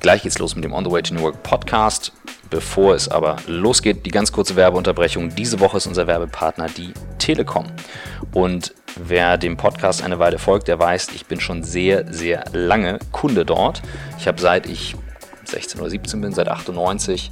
Gleich geht's los mit dem On the Way to New Work Podcast. Bevor es aber losgeht, die ganz kurze Werbeunterbrechung. Diese Woche ist unser Werbepartner die Telekom. Und wer dem Podcast eine Weile folgt, der weiß, ich bin schon sehr, sehr lange Kunde dort. Ich habe seit ich 16 oder 17 bin, seit 98,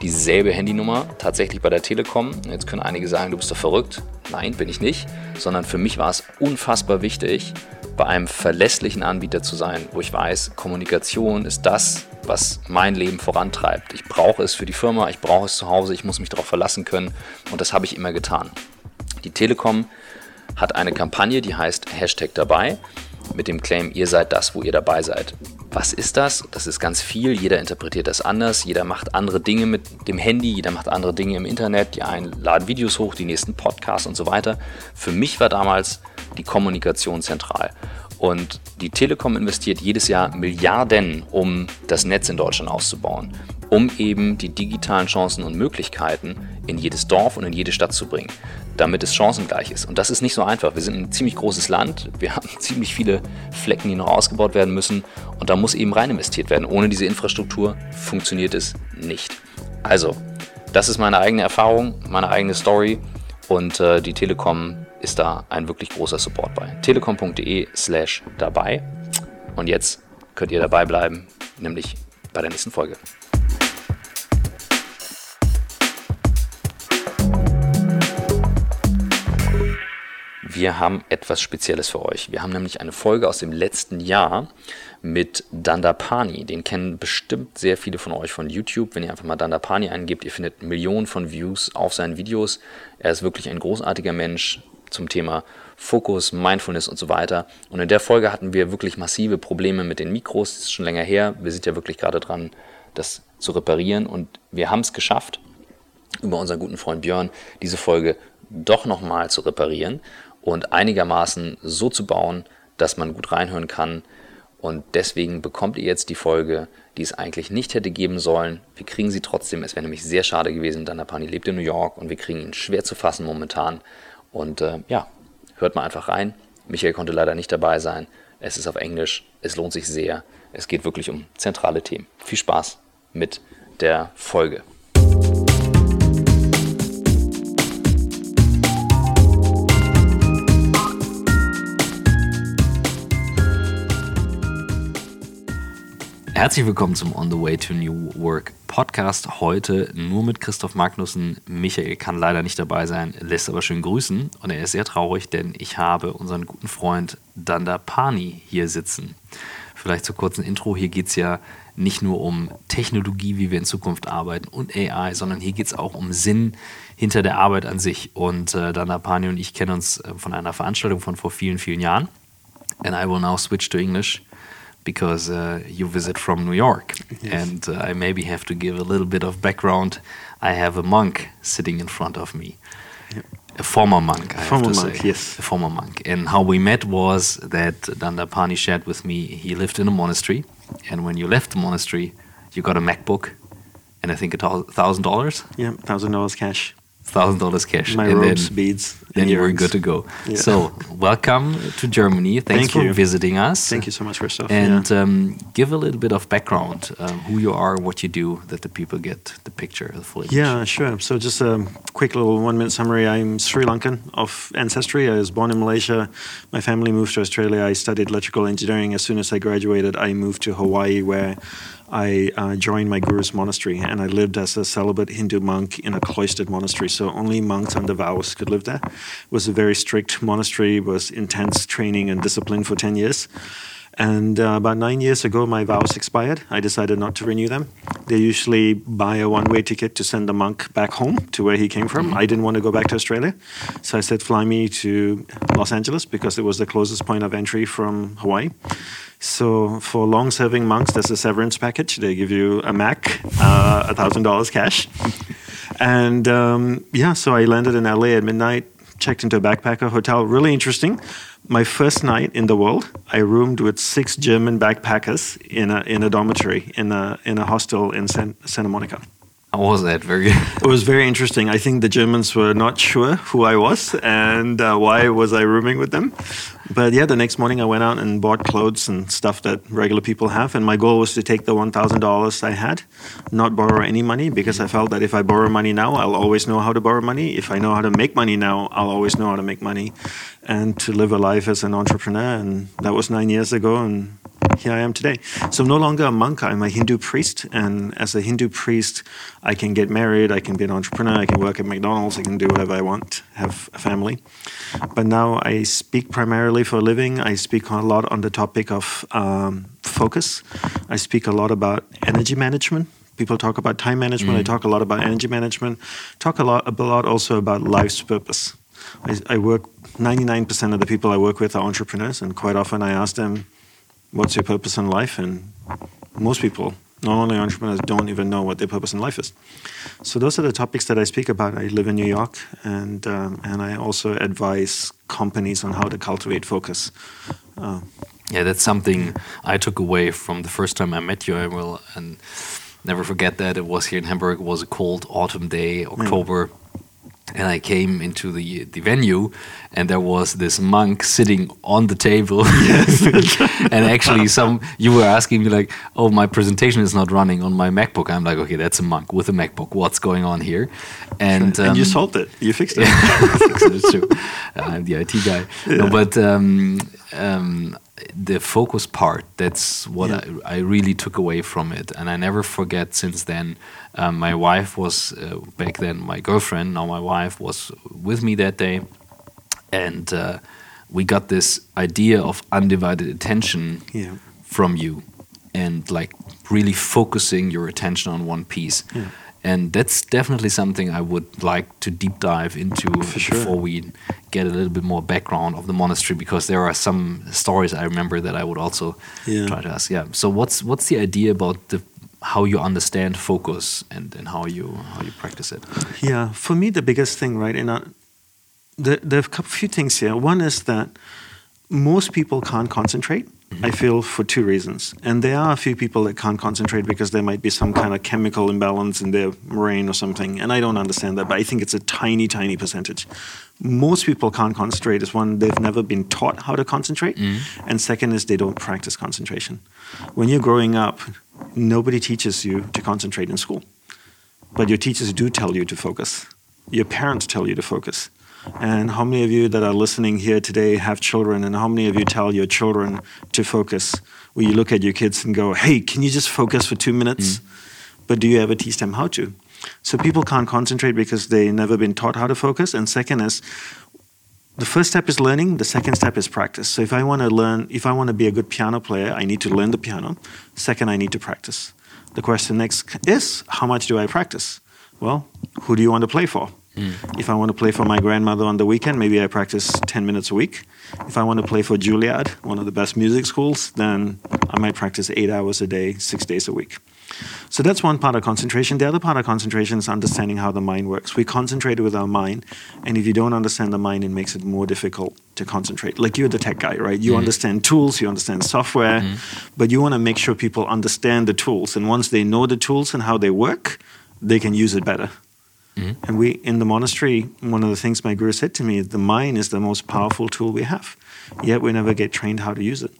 dieselbe Handynummer tatsächlich bei der Telekom. Jetzt können einige sagen, du bist doch verrückt. Nein, bin ich nicht, sondern für mich war es unfassbar wichtig, bei einem verlässlichen Anbieter zu sein, wo ich weiß, Kommunikation ist das, was mein Leben vorantreibt. Ich brauche es für die Firma, ich brauche es zu Hause, ich muss mich darauf verlassen können und das habe ich immer getan. Die Telekom hat eine Kampagne, die heißt Hashtag dabei mit dem Claim, ihr seid das, wo ihr dabei seid. Was ist das? Das ist ganz viel. Jeder interpretiert das anders. Jeder macht andere Dinge mit dem Handy. Jeder macht andere Dinge im Internet. Die einen laden Videos hoch, die nächsten Podcasts und so weiter. Für mich war damals die Kommunikation zentral. Und die Telekom investiert jedes Jahr Milliarden, um das Netz in Deutschland auszubauen, um eben die digitalen Chancen und Möglichkeiten in jedes Dorf und in jede Stadt zu bringen damit es chancengleich ist. Und das ist nicht so einfach. Wir sind ein ziemlich großes Land, wir haben ziemlich viele Flecken, die noch ausgebaut werden müssen und da muss eben rein investiert werden. Ohne diese Infrastruktur funktioniert es nicht. Also, das ist meine eigene Erfahrung, meine eigene Story und äh, die Telekom ist da ein wirklich großer Support bei. telekom.de slash dabei und jetzt könnt ihr dabei bleiben, nämlich bei der nächsten Folge. Wir haben etwas Spezielles für euch. Wir haben nämlich eine Folge aus dem letzten Jahr mit Dandapani. Den kennen bestimmt sehr viele von euch von YouTube. Wenn ihr einfach mal Dandapani eingebt, ihr findet Millionen von Views auf seinen Videos. Er ist wirklich ein großartiger Mensch zum Thema Fokus, Mindfulness und so weiter. Und in der Folge hatten wir wirklich massive Probleme mit den Mikros. Das ist schon länger her. Wir sind ja wirklich gerade dran, das zu reparieren. Und wir haben es geschafft, über unseren guten Freund Björn diese Folge doch nochmal zu reparieren und einigermaßen so zu bauen, dass man gut reinhören kann. Und deswegen bekommt ihr jetzt die Folge, die es eigentlich nicht hätte geben sollen. Wir kriegen sie trotzdem. Es wäre nämlich sehr schade gewesen. Danapani lebt in New York und wir kriegen ihn schwer zu fassen momentan. Und äh, ja, hört mal einfach rein. Michael konnte leider nicht dabei sein. Es ist auf Englisch. Es lohnt sich sehr. Es geht wirklich um zentrale Themen. Viel Spaß mit der Folge. Herzlich willkommen zum On the Way to New Work Podcast. Heute nur mit Christoph Magnussen. Michael kann leider nicht dabei sein, lässt aber schön grüßen. Und er ist sehr traurig, denn ich habe unseren guten Freund Danda Pani hier sitzen. Vielleicht zur kurzen Intro. Hier geht es ja nicht nur um Technologie, wie wir in Zukunft arbeiten und AI, sondern hier geht es auch um Sinn hinter der Arbeit an sich. Und äh, Danda Pani und ich kennen uns äh, von einer Veranstaltung von vor vielen, vielen Jahren. And I will now switch to English. Because uh, you visit from New York. Yes. And uh, I maybe have to give a little bit of background. I have a monk sitting in front of me. Yep. A former monk, I former have to monk, say. Yes. A former monk. And how we met was that Dandapani shared with me he lived in a monastery. And when you left the monastery, you got a MacBook and I think a thousand dollars. Yeah, thousand dollars cash thousand dollars cash. My and ropes, then, beads. Then you were good to go. Yeah. So welcome to Germany. Thanks Thank for you. visiting us. Thank you so much, Christoph. And yeah. um, give a little bit of background, um, who you are, what you do, that the people get the picture, the full image. Yeah, sure. So just a quick little one-minute summary. I'm Sri Lankan of ancestry. I was born in Malaysia. My family moved to Australia. I studied electrical engineering. As soon as I graduated, I moved to Hawaii, where I uh, joined my guru's monastery and I lived as a celibate Hindu monk in a cloistered monastery. So only monks under vows could live there. It was a very strict monastery, was intense training and discipline for 10 years. And uh, about nine years ago, my vows expired. I decided not to renew them. They usually buy a one way ticket to send the monk back home to where he came from. Mm-hmm. I didn't want to go back to Australia. So I said, fly me to Los Angeles because it was the closest point of entry from Hawaii. So for long-serving monks, there's a severance package. They give you a Mac, uh, a thousand dollars cash, and um, yeah. So I landed in LA at midnight, checked into a backpacker hotel. Really interesting. My first night in the world, I roomed with six German backpackers in a in a dormitory in a in a hostel in San, Santa Monica. How was that? Very. it was very interesting. I think the Germans were not sure who I was and uh, why was I rooming with them, But yeah, the next morning I went out and bought clothes and stuff that regular people have. And my goal was to take the $1,000 I had, not borrow any money, because I felt that if I borrow money now, I'll always know how to borrow money. If I know how to make money now, I'll always know how to make money and to live a life as an entrepreneur. And that was nine years ago. And here I am today. So I'm no longer a monk, I'm a Hindu priest. And as a Hindu priest, I can get married, I can be an entrepreneur, I can work at McDonald's, I can do whatever I want, have a family. But now I speak primarily for a living. I speak a lot on the topic of um, focus. I speak a lot about energy management. People talk about time management. Mm. I talk a lot about energy management. Talk a lot, a lot also about life's purpose. I, I work 99% of the people I work with are entrepreneurs, and quite often I ask them, "What's your purpose in life?" And most people not only entrepreneurs don't even know what their purpose in life is. So those are the topics that I speak about. I live in New York, and um, and I also advise companies on how to cultivate focus. Uh, yeah, that's something I took away from the first time I met you. I will and never forget that it was here in Hamburg. It was a cold autumn day, October. Yeah and I came into the the venue, and there was this monk sitting on the table. and actually, some you were asking me like, "Oh, my presentation is not running on my MacBook." I'm like, "Okay, that's a monk with a MacBook. What's going on here?" And, um, and you um, solved it. You fixed it. it's true. I'm the IT guy. Yeah. No, but um, um, the focus part that's what yeah. I, I, really took away from it and i never forget since then um, my wife was uh, back then my girlfriend now my wife was with me that day and uh, we got this idea of undivided attention yeah. from you and like really focusing your attention on one piece yeah and that's definitely something I would like to deep dive into sure. before we get a little bit more background of the monastery because there are some stories I remember that I would also yeah. try to ask. Yeah. So what's what's the idea about the how you understand focus and, and how you how you practice it? Yeah, for me the biggest thing, right? In a, uh, there, there are a few things here. One is that most people can't concentrate I feel for two reasons. And there are a few people that can't concentrate because there might be some kind of chemical imbalance in their brain or something. And I don't understand that, but I think it's a tiny, tiny percentage. Most people can't concentrate is one, they've never been taught how to concentrate. Mm. And second is they don't practice concentration. When you're growing up, nobody teaches you to concentrate in school. But your teachers do tell you to focus. Your parents tell you to focus. And how many of you that are listening here today have children? And how many of you tell your children to focus? Where you look at your kids and go, hey, can you just focus for two minutes? Mm. But do you ever teach them how to? So people can't concentrate because they've never been taught how to focus. And second is, the first step is learning, the second step is practice. So if I want to learn, if I want to be a good piano player, I need to learn the piano. Second, I need to practice. The question next is, how much do I practice? Well, who do you want to play for? Mm. If I want to play for my grandmother on the weekend, maybe I practice 10 minutes a week. If I want to play for Juilliard, one of the best music schools, then I might practice eight hours a day, six days a week. So that's one part of concentration. The other part of concentration is understanding how the mind works. We concentrate with our mind, and if you don't understand the mind, it makes it more difficult to concentrate. Like you're the tech guy, right? You mm. understand tools, you understand software, mm. but you want to make sure people understand the tools. And once they know the tools and how they work, they can use it better. Mm-hmm. And we, in the monastery, one of the things my guru said to me is the mind is the most powerful tool we have, yet we never get trained how to use it.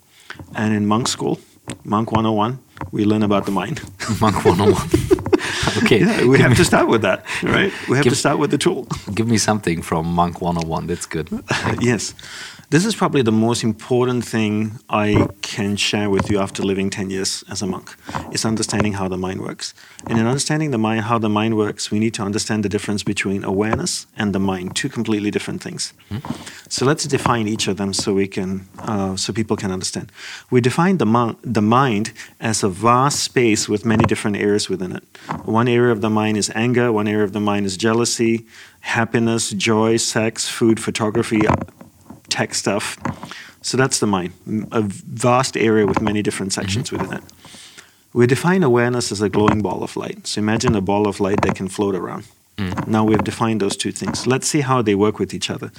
And in monk school, Monk 101, we learn about the mind. monk 101. okay. Yeah, we give have me, to start with that, right? We have give, to start with the tool. Give me something from Monk 101. That's good. yes. This is probably the most important thing I can share with you after living 10 years as a monk is understanding how the mind works. And in understanding the mind, how the mind works, we need to understand the difference between awareness and the mind, two completely different things. Mm-hmm. So let's define each of them so we can, uh, so people can understand. We define the, mon- the mind as a vast space with many different areas within it. One area of the mind is anger, one area of the mind is jealousy, happiness, joy, sex, food, photography, tech stuff. So that's the mind, a vast area with many different sections mm-hmm. within it. We define awareness as a glowing ball of light. So imagine a ball of light that can float around. Mm. Now we've defined those two things. Let's see how they work with each other.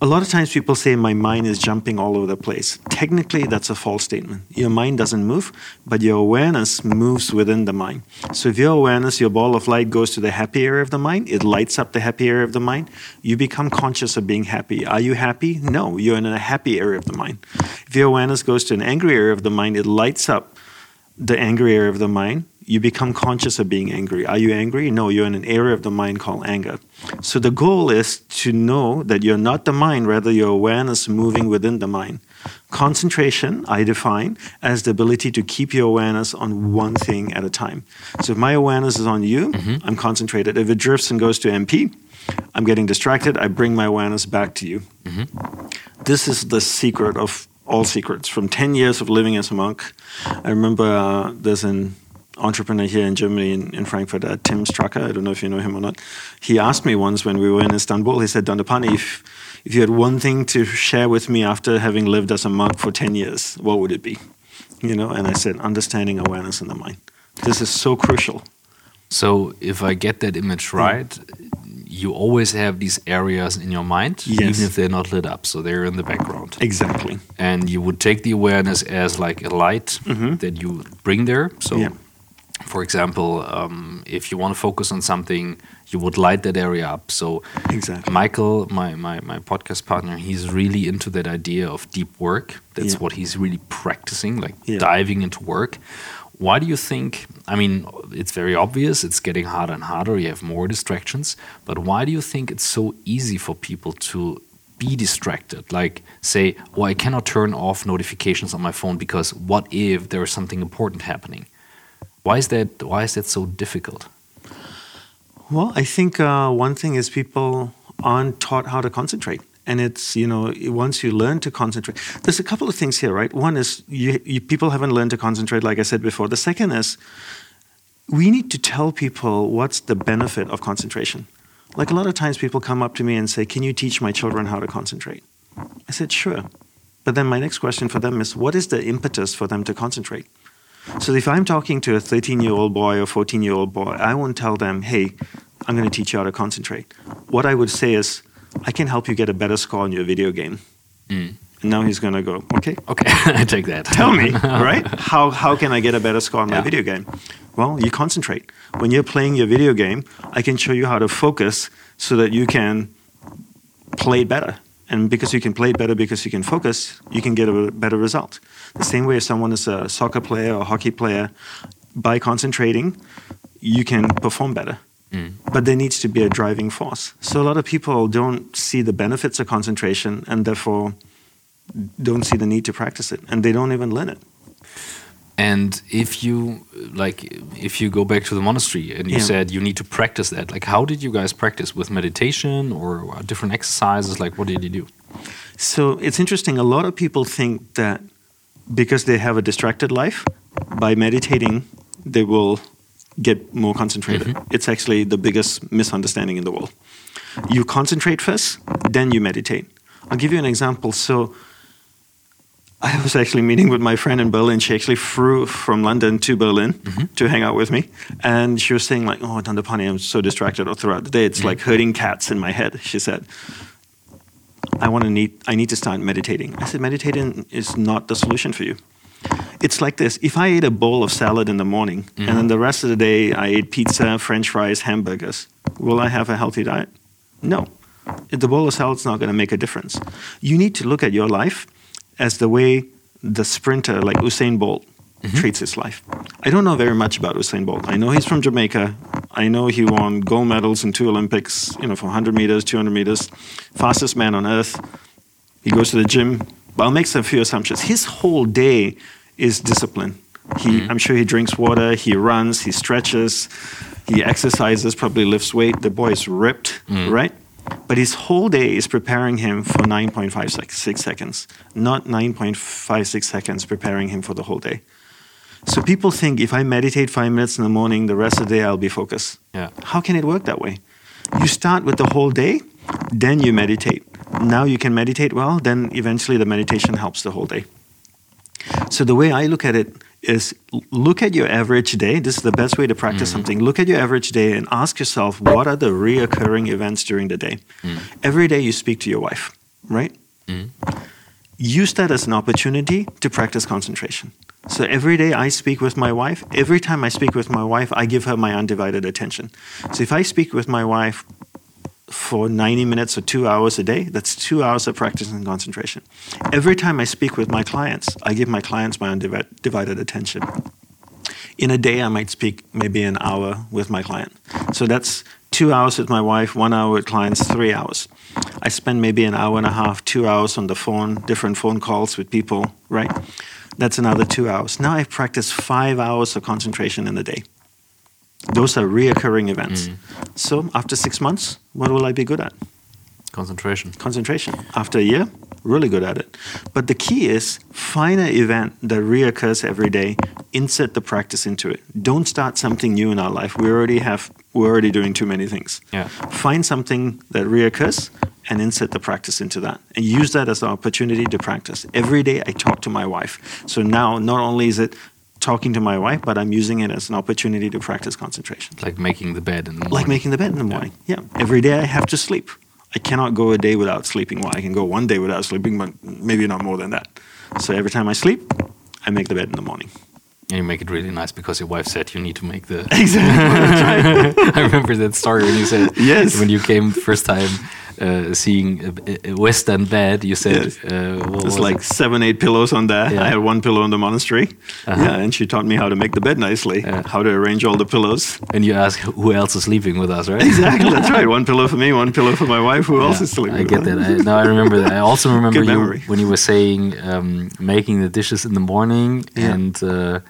A lot of times people say my mind is jumping all over the place. Technically, that's a false statement. Your mind doesn't move, but your awareness moves within the mind. So if your awareness, your ball of light goes to the happy area of the mind, it lights up the happy area of the mind. You become conscious of being happy. Are you happy? No, you're in a happy area of the mind. If your awareness goes to an angry area of the mind, it lights up the angry area of the mind you become conscious of being angry. Are you angry? No, you're in an area of the mind called anger. So the goal is to know that you're not the mind, rather, your awareness moving within the mind. Concentration, I define as the ability to keep your awareness on one thing at a time. So if my awareness is on you, mm-hmm. I'm concentrated. If it drifts and goes to MP, I'm getting distracted. I bring my awareness back to you. Mm-hmm. This is the secret of all secrets. From 10 years of living as a monk, I remember uh, there's an entrepreneur here in Germany, in, in Frankfurt, uh, Tim Strucker. I don't know if you know him or not. He asked me once when we were in Istanbul, he said, Dandapani, if, if you had one thing to share with me after having lived as a monk for 10 years, what would it be? You know, and I said, understanding awareness in the mind. This is so crucial. So, if I get that image right, mm. you always have these areas in your mind, yes. even if they're not lit up. So they're in the background. Exactly. And you would take the awareness as like a light mm -hmm. that you bring there. So yeah for example, um, if you want to focus on something, you would light that area up. So, exactly. Michael, my, my, my podcast partner, he's really into that idea of deep work. That's yeah. what he's really practicing, like yeah. diving into work. Why do you think? I mean, it's very obvious, it's getting harder and harder, you have more distractions. But why do you think it's so easy for people to be distracted? Like, say, oh, I cannot turn off notifications on my phone because what if there is something important happening? Why is that? Why is that so difficult? Well, I think uh, one thing is people aren't taught how to concentrate, and it's you know once you learn to concentrate, there's a couple of things here, right? One is you, you, people haven't learned to concentrate, like I said before. The second is we need to tell people what's the benefit of concentration. Like a lot of times, people come up to me and say, "Can you teach my children how to concentrate?" I said, "Sure." But then my next question for them is, what is the impetus for them to concentrate? So if I'm talking to a 13 year old boy or 14 year old boy, I won't tell them, hey, I'm going to teach you how to concentrate. What I would say is, I can help you get a better score in your video game. Mm. And now he's going to go, okay. Okay, I take that. Tell me, right? How, how can I get a better score on yeah. my video game? Well, you concentrate. When you're playing your video game, I can show you how to focus so that you can play better. And because you can play better, because you can focus, you can get a better result. The same way if someone is a soccer player or hockey player, by concentrating, you can perform better. Mm. But there needs to be a driving force. So a lot of people don't see the benefits of concentration and therefore don't see the need to practice it and they don't even learn it. And if you like, if you go back to the monastery and you yeah. said you need to practice that, like, how did you guys practice with meditation or different exercises? Like, what did you do? So it's interesting. A lot of people think that because they have a distracted life, by meditating, they will get more concentrated. Mm -hmm. It's actually the biggest misunderstanding in the world. You concentrate first, then you meditate. I'll give you an example. So I was actually meeting with my friend in Berlin. She actually flew from London to Berlin mm -hmm. to hang out with me. And she was saying, like, oh, Dandapani, I'm so distracted all throughout the day. It's mm -hmm. like herding cats in my head, she said. I want to need, I need to start meditating. I said, meditating is not the solution for you. It's like this. If I ate a bowl of salad in the morning mm -hmm. and then mm-hmm. the rest of the day I ate pizza, french fries, hamburgers, will I have a healthy diet? No. The bowl of salad is not going to make a difference. You need to look at your life as the way the sprinter like Usain Bolt mm-hmm. treats his life. I don't know very much about Usain Bolt. I know he's from Jamaica. I know he won gold medals in two Olympics, you know, for 100 meters, 200 meters, fastest man on earth. He goes to the gym. But I'll make a few assumptions. His whole day is discipline. He, mm-hmm. I'm sure he drinks water, he runs, he stretches, he exercises, probably lifts weight. The boy is ripped, mm. right? But his whole day is preparing him for 9.56 seconds, not 9.56 seconds preparing him for the whole day. So people think if I meditate five minutes in the morning, the rest of the day I'll be focused. Yeah. How can it work that way? You start with the whole day, then you meditate. Now you can meditate well, then eventually the meditation helps the whole day. So the way I look at it is look at your average day. This is the best way to practice mm. something. Look at your average day and ask yourself what are the reoccurring events during the day. Mm. Every day you speak to your wife. right? Use that as an opportunity to practice concentration. So every day I speak with my wife. Every time I speak with my wife, I give her my undivided attention. So if I speak with my wife for 90 minutes or two hours a day, that's two hours of practice and concentration. Every time I speak with my clients, I give my clients my undivided attention. In a day, I might speak maybe an hour with my client. So that's two hours with my wife, one hour with clients, three hours. I spend maybe an hour and a half, two hours on the phone, different phone calls with people, right? That's another two hours. Now I've practiced five hours of concentration in a day. Those are reoccurring events. Mm. So after six months, what will I be good at? Concentration. Concentration. After a year, really good at it. But the key is find an event that reoccurs every day, insert the practice into it. Don't start something new in our life. We already have we're already doing too many things. Yeah. Find something that reoccurs and insert the practice into that. And use that as an opportunity to practice. Every day I talk to my wife. So now not only is it talking to my wife, but I'm using it as an opportunity to practice concentration. Like making the bed in the morning. Like making the bed in the morning. Yeah. Every day I have to sleep. I cannot go a day without sleeping. Well, I can go one day without sleeping, but maybe not more than that. So every time I sleep, I make the bed in the morning. And you make it really nice because your wife said you need to make the. Exactly. I remember that story when you said Yes. when you came first time uh, seeing a, Western bed. You said Yes. uh, There's was like it? seven, eight pillows on there. Yeah. I had one pillow in the monastery. Uh-huh. Yeah, and she taught me how to make the bed nicely, Yeah. how to arrange all the pillows. and you ask who else is sleeping with us, right? Exactly, that's right. One pillow for me, one pillow for my wife. Who else is sleeping? I get that. I, now I remember that. I also remember you when you were saying um, making the dishes in the morning Yeah. and uh,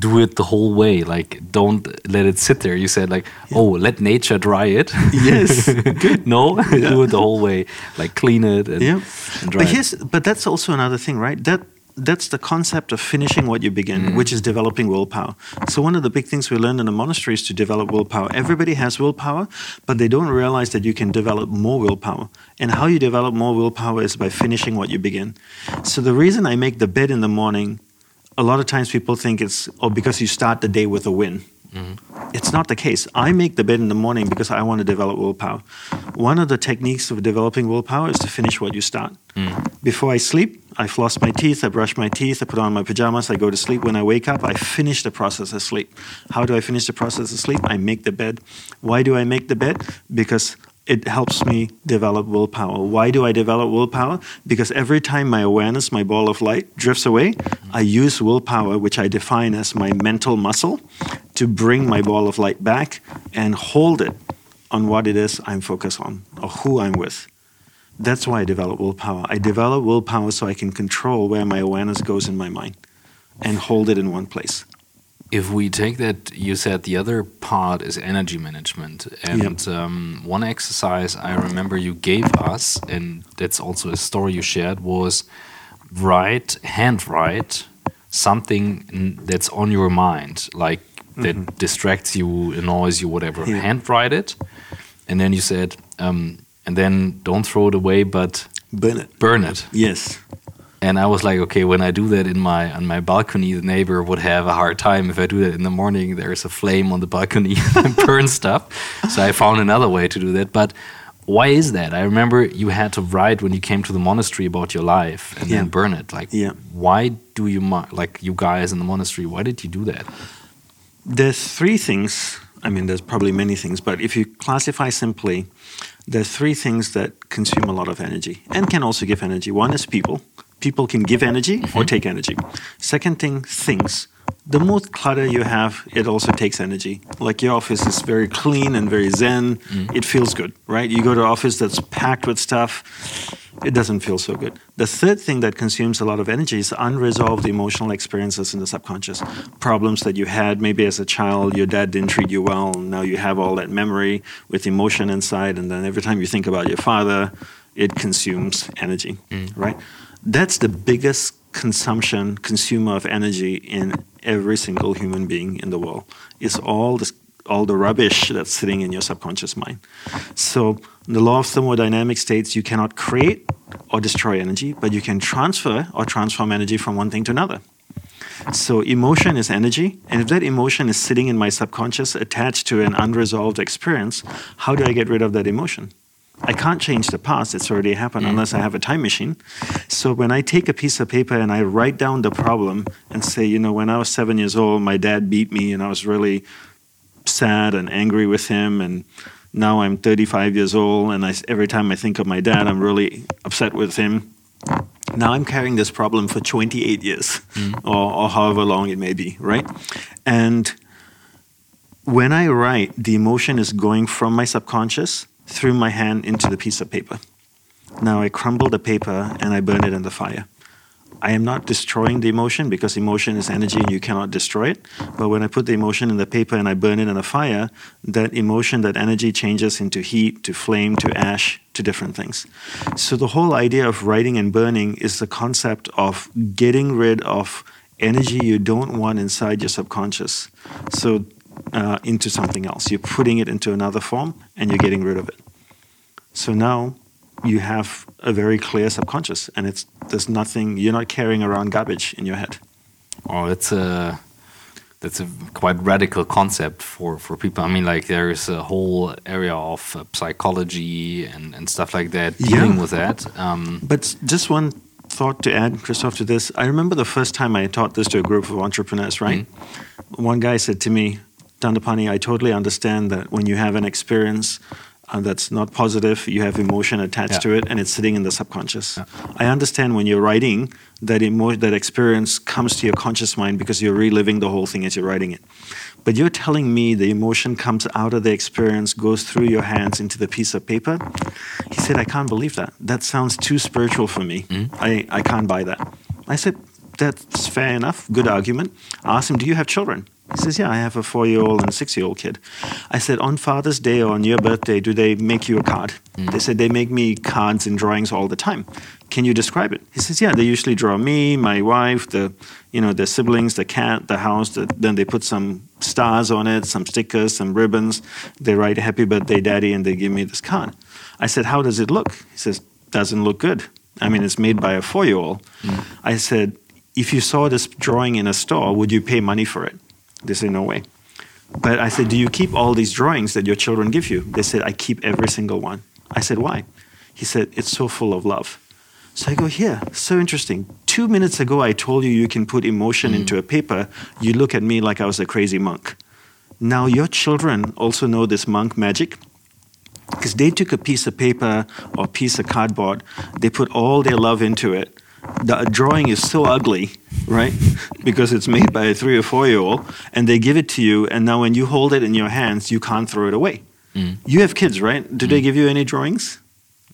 do it the whole way. Like don't let it sit there. You said like, oh, let nature dry it. Yes, good. no, Yeah. do it the whole way. Like clean it and, Yeah, and dry but it. here's but that's also another thing, right? That that's the concept of finishing what you begin, Mm-hmm. which is developing willpower. So one of the big things we learned in the monastery is to develop willpower. Everybody has willpower, but they don't realize that you can develop more willpower. And how you develop more willpower is by finishing what you begin. So the reason I make the bed in the morning, a lot of times people think it's oh because you start the day with a win. Mm-hmm. It's not the case. I make the bed in the morning because I want to develop willpower. One of the techniques of developing willpower is to finish what you start. Mm. Before I sleep, I floss my teeth, I brush my teeth, I put on my pajamas, I go to sleep. When I wake up, I finish the process of sleep. How do I finish the process of sleep? I make the bed. Why do I make the bed? Because it helps me develop willpower. Why do I develop willpower? Because every time my awareness, my ball of light, drifts away, I use willpower, which I define as my mental muscle, to bring my ball of light back and hold it on what it is I'm focused on or who I'm with. That's why I develop willpower. I develop willpower so I can control where my awareness goes in my mind and hold it in one place. If we take that, you said the other part is energy management. And um, one exercise I remember you gave us, and that's also a story you shared, was write, hand write something that's on your mind, like that distracts you, annoys you, whatever. Yeah. Hand write it. And then you said, um, and then don't throw it away, but Burn it. burn it. Yes. And I was like, okay, when I do that in my on my balcony, the neighbor would have a hard time. If I do that in the morning, there's a flame on the balcony and burn stuff. So I found another way to do that. But why is that? I remember you had to write when you came to the monastery about your life and Yeah. then burn it. Like, Yeah. why do you like you guys in the monastery? Why did you do that? There's three things. I mean, there's probably many things, but if you classify simply, there's three things that consume a lot of energy and can also give energy. One is people. People can give energy or mm-hmm. take energy. Second thing, things. The more clutter you have, it also takes energy. Like your office is very clean and very zen. Mm. It feels good, right? You go to an office that's packed with stuff, it doesn't feel so good. The third thing that consumes a lot of energy is unresolved emotional experiences in the subconscious. Problems that you had maybe as a child, your dad didn't treat you well, and now you have all that memory with emotion inside, and then every time you think about your father, it consumes energy, mm. right? That's the biggest consumption, consumer of energy in every single human being in the world. Is all this all the rubbish that's sitting in your subconscious mind. So the law of thermodynamics states you cannot create or destroy energy, but you can transfer or transform energy from one thing to another. So emotion is energy, and if that emotion is sitting in my subconscious attached to an unresolved experience, how do I get rid of that emotion? I can't change the past, it's already happened unless I mm-hmm. have a time machine. So when I take a piece of paper and I write down the problem and say, you know, when I was seven years old, my dad beat me and I was really sad and angry with him. And now I'm 35 years old and I, every time I think of my dad, I'm really upset with him. Now I'm carrying this problem for 28 years mm-hmm. or, or however long it may be, right? And when I write, the emotion is going from my subconscious through my hand into the piece of paper. Now I crumble the paper and I burn it in the fire. I am not destroying the emotion because emotion is energy and you cannot destroy it. But when I put the emotion in the paper and I burn it in a fire, that emotion, that energy changes into heat, to flame, to ash, to different things. So the whole idea of writing and burning is the concept of getting rid of energy you don't want inside your subconscious. So uh, into something else. You're putting it into another form and you're getting rid of it. So now you have a very clear subconscious and it's there's nothing you're not carrying around garbage in your head. Oh, that's a that's a quite radical concept for for people. I mean, like there is a whole area of uh, psychology and and stuff like that dealing Yeah. with that. Um, But just one thought to add, Christoph, to this. I remember the first time I taught this to a group of entrepreneurs, right? One guy said to me, Dandapani, I totally understand that when you have an experience uh, that's not positive, you have emotion attached Yeah. to it and it's sitting in the subconscious. I understand when you're writing that emo- that experience comes to your conscious mind because you're reliving the whole thing as you're writing it. But you're telling me the emotion comes out of the experience, goes through your hands into the piece of paper. He said, I can't believe that. That sounds too spiritual for me. I, I can't buy that. I said, That's fair enough. Good argument. I asked him, Do you have children? He says, Yeah, I have a four year old and a six year old kid. I said, On Father's Day or on your birthday, do they make you a card? Mm. They said, They make me cards and drawings all the time. Can you describe it? He says, Yeah, they usually draw me, my wife, the you know, the siblings, the cat, the house, the, then they put some stars on it, some stickers, some ribbons. They write happy birthday daddy and they give me this card. I said, How does it look? He says, Doesn't look good. I mean, it's made by a four year old. Mm. I said, If you saw this drawing in a store, would you pay money for it? They said, No way. But I said, Do you keep all these drawings that your children give you? They said, I keep every single one. I said, Why? He said, It's so full of love. So I go, Here, so interesting. Two minutes ago, I told you you can put emotion mm. into a paper. You look at me like I was a crazy monk. Now, your children also know this monk magic because they took a piece of paper or piece of cardboard, they put all their love into it. The drawing is so ugly, right? because it's made by a three or four year old, and they give it to you, and now when you hold it in your hands, you can't throw it away. Mm. You have kids, right? Do they mm. give you any drawings?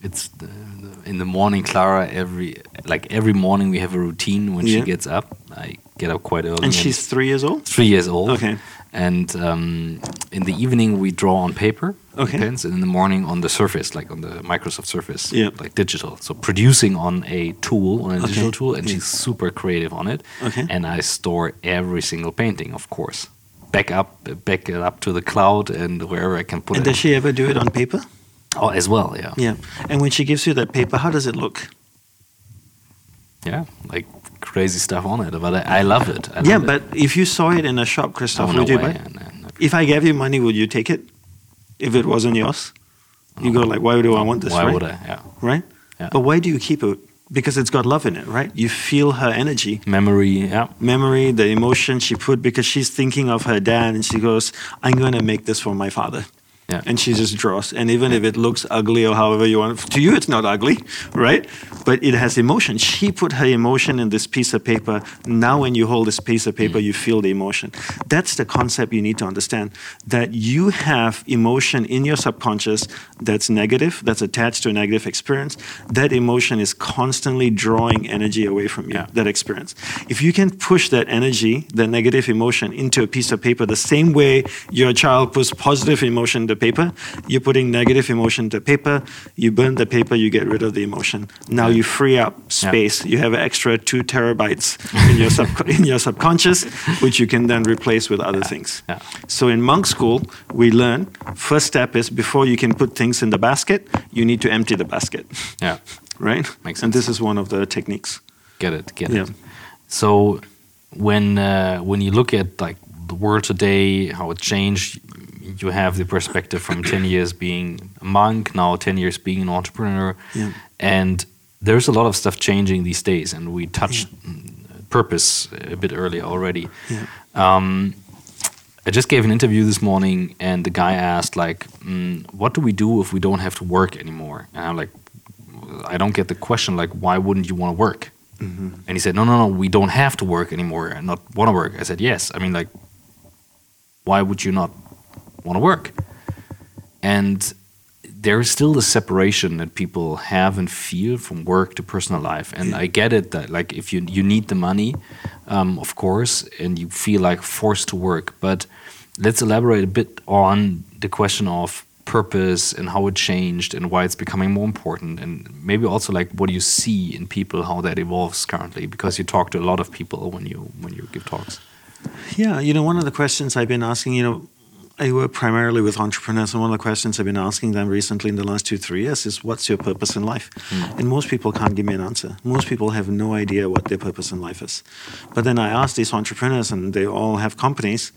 it's the, the, in the morning, Clara. Every like every morning, we have a routine. When Yeah. she gets up, I get up quite early. And she's three years old? three years old. Okay. And um, in the evening, we draw on paper, Okay. pens, and in the morning on the Surface, like on the Microsoft Surface, Yeah. like digital. So producing on a tool, on a Okay. digital tool, and Yeah. she's super creative on it. Okay. And I store every single painting, of course. Back up, back it up to the cloud, and wherever I can put And it. And does she ever do it on paper? oh, as well, yeah. Yeah. And when she gives you that paper, how does it look? Yeah, like crazy stuff on it, but I, I love it. I yeah, love it. but if you saw it in a shop, Christoph, Oh, no would you buy it? no, no. If I gave you money, would you take it? If it wasn't yours? You go like, why do I want this, Why right? would I? Yeah. right? Yeah. But why do you keep it? Because it's got love in it, right? You feel her energy, Memory, yeah. memory, the emotion she put because she's thinking of her dad and she goes, I'm going to make this for my father. Yeah. And she just draws. And even if it looks ugly or however you want, to you it's not ugly, right? But it has emotion. She put her emotion in this piece of paper. Now, when you hold this piece of paper, you feel the emotion. That's the concept you need to understand that you have emotion in your subconscious that's negative, that's attached to a negative experience. That emotion is constantly drawing energy away from you, Yeah. that experience. If you can push that energy, that negative emotion, into a piece of paper, the same way your child puts positive emotion to paper, you're putting negative emotion to paper, you burn the paper, you get rid of the emotion. Now you free up space. You have extra two terabytes in your, sub- in your subconscious, which you can then replace with other things. yeah. So in monk school, we learn first step is before you can put things in the basket, you need to empty the basket, Yeah. right? Makes sense. And this is one of the techniques. Get it, get Yeah. it. So when uh, when you look at like the world today, how it changed, you have the perspective from 10 years being a monk, now 10 years being an entrepreneur. Yeah. And there's a lot of stuff changing these days, and we touched purpose a bit earlier already. Yeah. Um, I just gave an interview this morning, and the guy asked, like, mm, what do we do if we don't have to work anymore? And I'm like, I don't get the question, like, why wouldn't you want to work? And he said, no, no, no, we don't have to work anymore and not want to work. I said, yes. I mean, like, why would you not want to work? And there is still the separation that people have and feel from work to personal life. And I get it that, like, if you, you need the money, um, of course, and you feel like forced to work. But let's elaborate a bit on the question of purpose and how it changed and why it's becoming more important and maybe also like what do you see in people how that evolves currently because you talk to a lot of people when you when you give talks Yeah, you know, one of the questions I've been asking, you know, I work primarily with entrepreneurs, and one of the questions I've been asking them recently in the last two, three years is, What's your purpose in life? Hmm. And most people can't give me an answer. Most people have no idea what their purpose in life is. But then I ask these entrepreneurs, and they all have companies.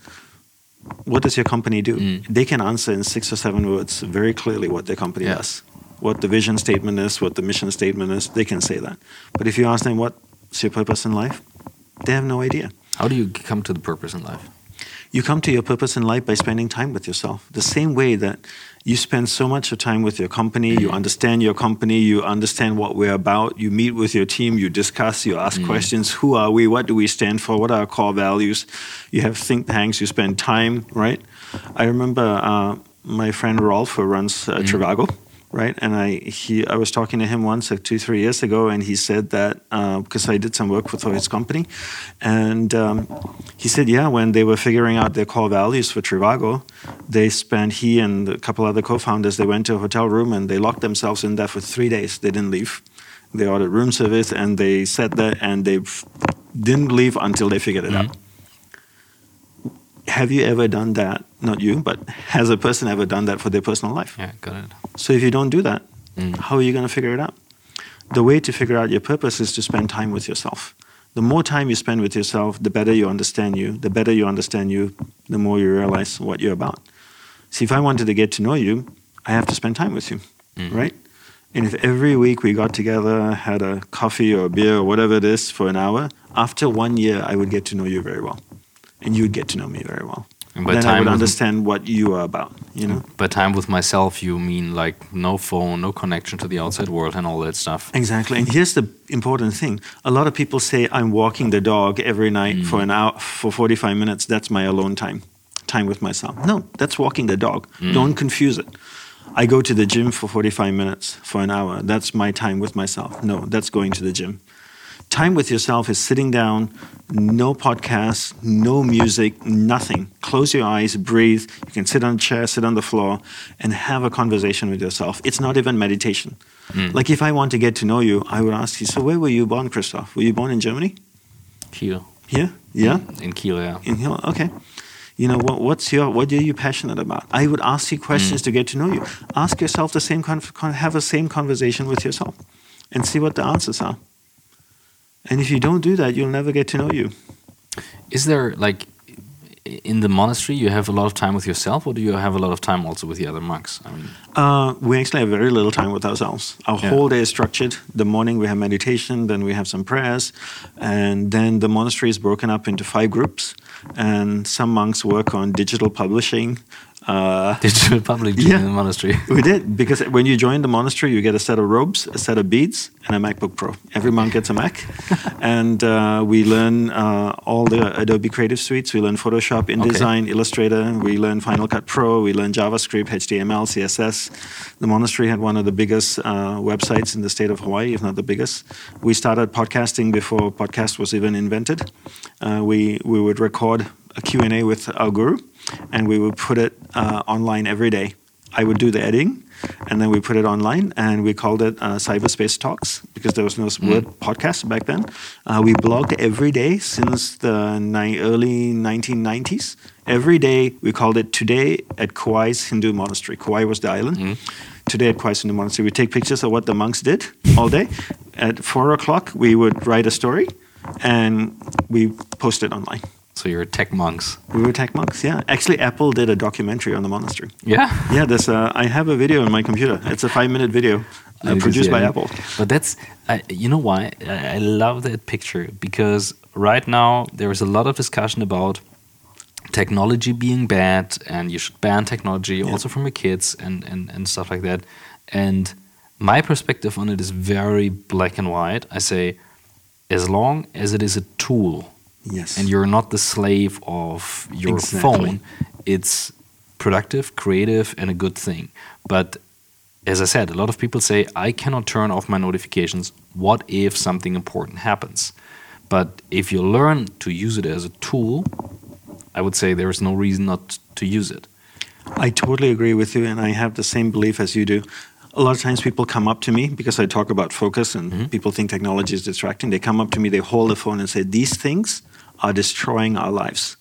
What does your company do? Hmm. They can answer in six or seven words very clearly what their company Yeah. does, what the vision statement is, what the mission statement is. They can say that. But if you ask them, What's your purpose in life? They have no idea. how do you come to the purpose in life You come to your purpose in life by spending time with yourself. The same way that you spend so much of time with your company, you understand your company, you understand what we're about, you meet with your team, you discuss, you ask questions who are we, what do we stand for, what are our core values. You have think tanks, you spend time, right? I remember uh, my friend Rolf, who runs uh, Trivago. Right, and I he I was talking to him once like two three years ago, and he said that because I did some work with his company, and um, he said, yeah, when they were figuring out their core values for Trivago, they spent he and a couple other co-founders. They went to a hotel room and they locked themselves in there for three days. They didn't leave. They ordered room service and they sat there and they didn't leave until they figured it out. Have you ever done that? Not you, but has a person ever done that for their personal life? yeah got it So if you don't do that, mm. how are you going to figure it out? The way to figure out your purpose is to spend time with yourself. The more time you spend with yourself, the better you understand you. The better you understand you, the more you realize what you're about. See, if I wanted to get to know you, I have to spend time with you, mm. right? And if every week we got together, had a coffee or a beer or whatever it is for an hour, after one year, I would get to know you very well. And you would get to know me very well. And by then I would understand what you are about, you know? by time with myself you mean like no phone no connection to the outside world and all that stuff Exactly. And here's the important thing. A lot of people say I'm walking the dog every night mm. for an hour for 45 minutes. That's my alone time. Time with myself. No, that's walking the dog. Mm. Don't confuse it. I go to the gym for 45 minutes for an hour. That's my time with myself. No, that's going to the gym. Time with yourself is sitting down, no podcasts, no music, nothing. Close your eyes, breathe. You can sit on a chair, sit on the floor, and have a conversation with yourself. It's not even meditation. Hmm. Like if I want to get to know you, I would ask you, so where were you born, Christoph? Were you born in Germany? Kiel Here? Yeah? in Kiel yeah In here? Okay. You know, what, what's your, what are you passionate about? I would ask you questions hmm. to get to know you. Ask yourself the same, con- con- have a same conversation with yourself and see what the answers are. And if you don't do that, you'll never get to know you. Is there like in the monastery you have a lot of time with yourself, or do you have a lot of time also with the other monks? I mean, Uh, we actually have very little time with ourselves. Our Yeah. whole day is structured. The morning we have meditation, then we have some prayers, and then the monastery is broken up into five groups. And some monks work on digital publishing. Uh, digital publishing Yeah. in the monastery. we did because when you join the monastery, you get a set of robes, a set of beads, and a MacBook Pro. Every monk gets a Mac, and uh, we learn uh, all the Adobe Creative Suites. We learn Photoshop, InDesign, Illustrator. We learn Final Cut Pro. We learn JavaScript, HTML, CSS. The monastery had one of the biggest uh, websites in the state of Hawaii, if not the biggest. We started podcasting before podcast was even invented. Uh, we we would record a Q&A with our guru, and we would put it uh, online every day. I would do the editing, and then we put it online, and we called it uh, Cyberspace Talks because there was no word podcast back then. Uh, we blogged every day since the ni- early 1990s. Every day we called it Today at Kauai's Hindu Monastery. Kauai was the island. Today at Kauai's Hindu Monastery. We take pictures of what the monks did all day. At four o'clock, we would write a story, and we post it online. So you're tech monks. We were tech monks, yeah. Actually, Apple did a documentary on the monastery. Yeah. Yeah, there's. A, I have a video on my computer. It's a five-minute video uh, produced by Apple. But that's, uh, you know why? I, I love that picture because right now there is a lot of discussion about technology being bad and you should ban technology yeah. also from your kids and, and, and stuff like that. And my perspective on it is very black and white. I say, as long as it is a tool yes. and you're not the slave of your exactly. phone, it's productive, creative, and a good thing. But as I said, a lot of people say, I cannot turn off my notifications. What if something important happens? But if you learn to use it as a tool, I would say there is no reason not to use it. I totally agree with you, and I have the same belief as you do. A lot of times people come up to me because I talk about focus and mm-hmm. people think technology is distracting. They come up to me, they hold the phone and say, These things are destroying our lives.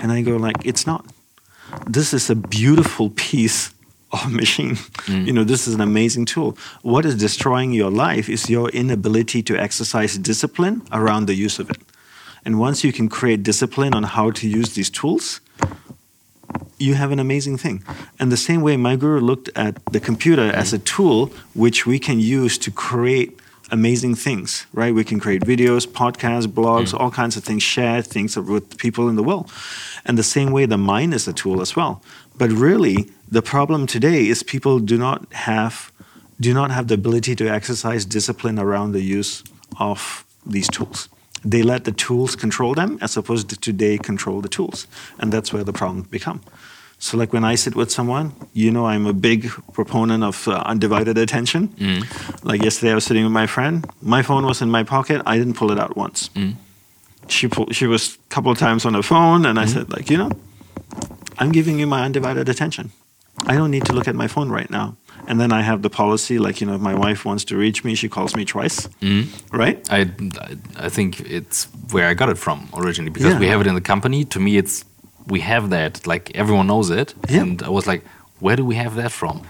And I go like, It's not. This is a beautiful piece of machine. Mm. You know, this is an amazing tool. What is destroying your life is your inability to exercise discipline around the use of it. And once you can create discipline on how to use these tools, you have an amazing thing. And the same way my guru looked at the computer as a tool which we can use to create amazing things, right? We can create videos, podcasts, blogs, mm. all kinds of things, share things with people in the world. And the same way the mind is a tool as well. But really, the problem today is people do not have do not have the ability to exercise discipline around the use of these tools they let the tools control them as opposed to they control the tools. And that's where the problems become. So, like when I sit with someone, you know, I'm a big proponent of uh, undivided attention. Mm. Like yesterday, I was sitting with my friend. My phone was in my pocket. I didn't pull it out once. Mm. She pull, she was a couple of times on the phone, and I mm. said, like, you know, I'm giving you my undivided attention. I don't need to look at my phone right now. And then I have the policy, like you know, if my wife wants to reach me, she calls me twice, mm. right? I I think it's where I got it from originally because yeah. we have it in the company. To me, it's we have that, like everyone knows it, yeah. and I was like, where do we have that from?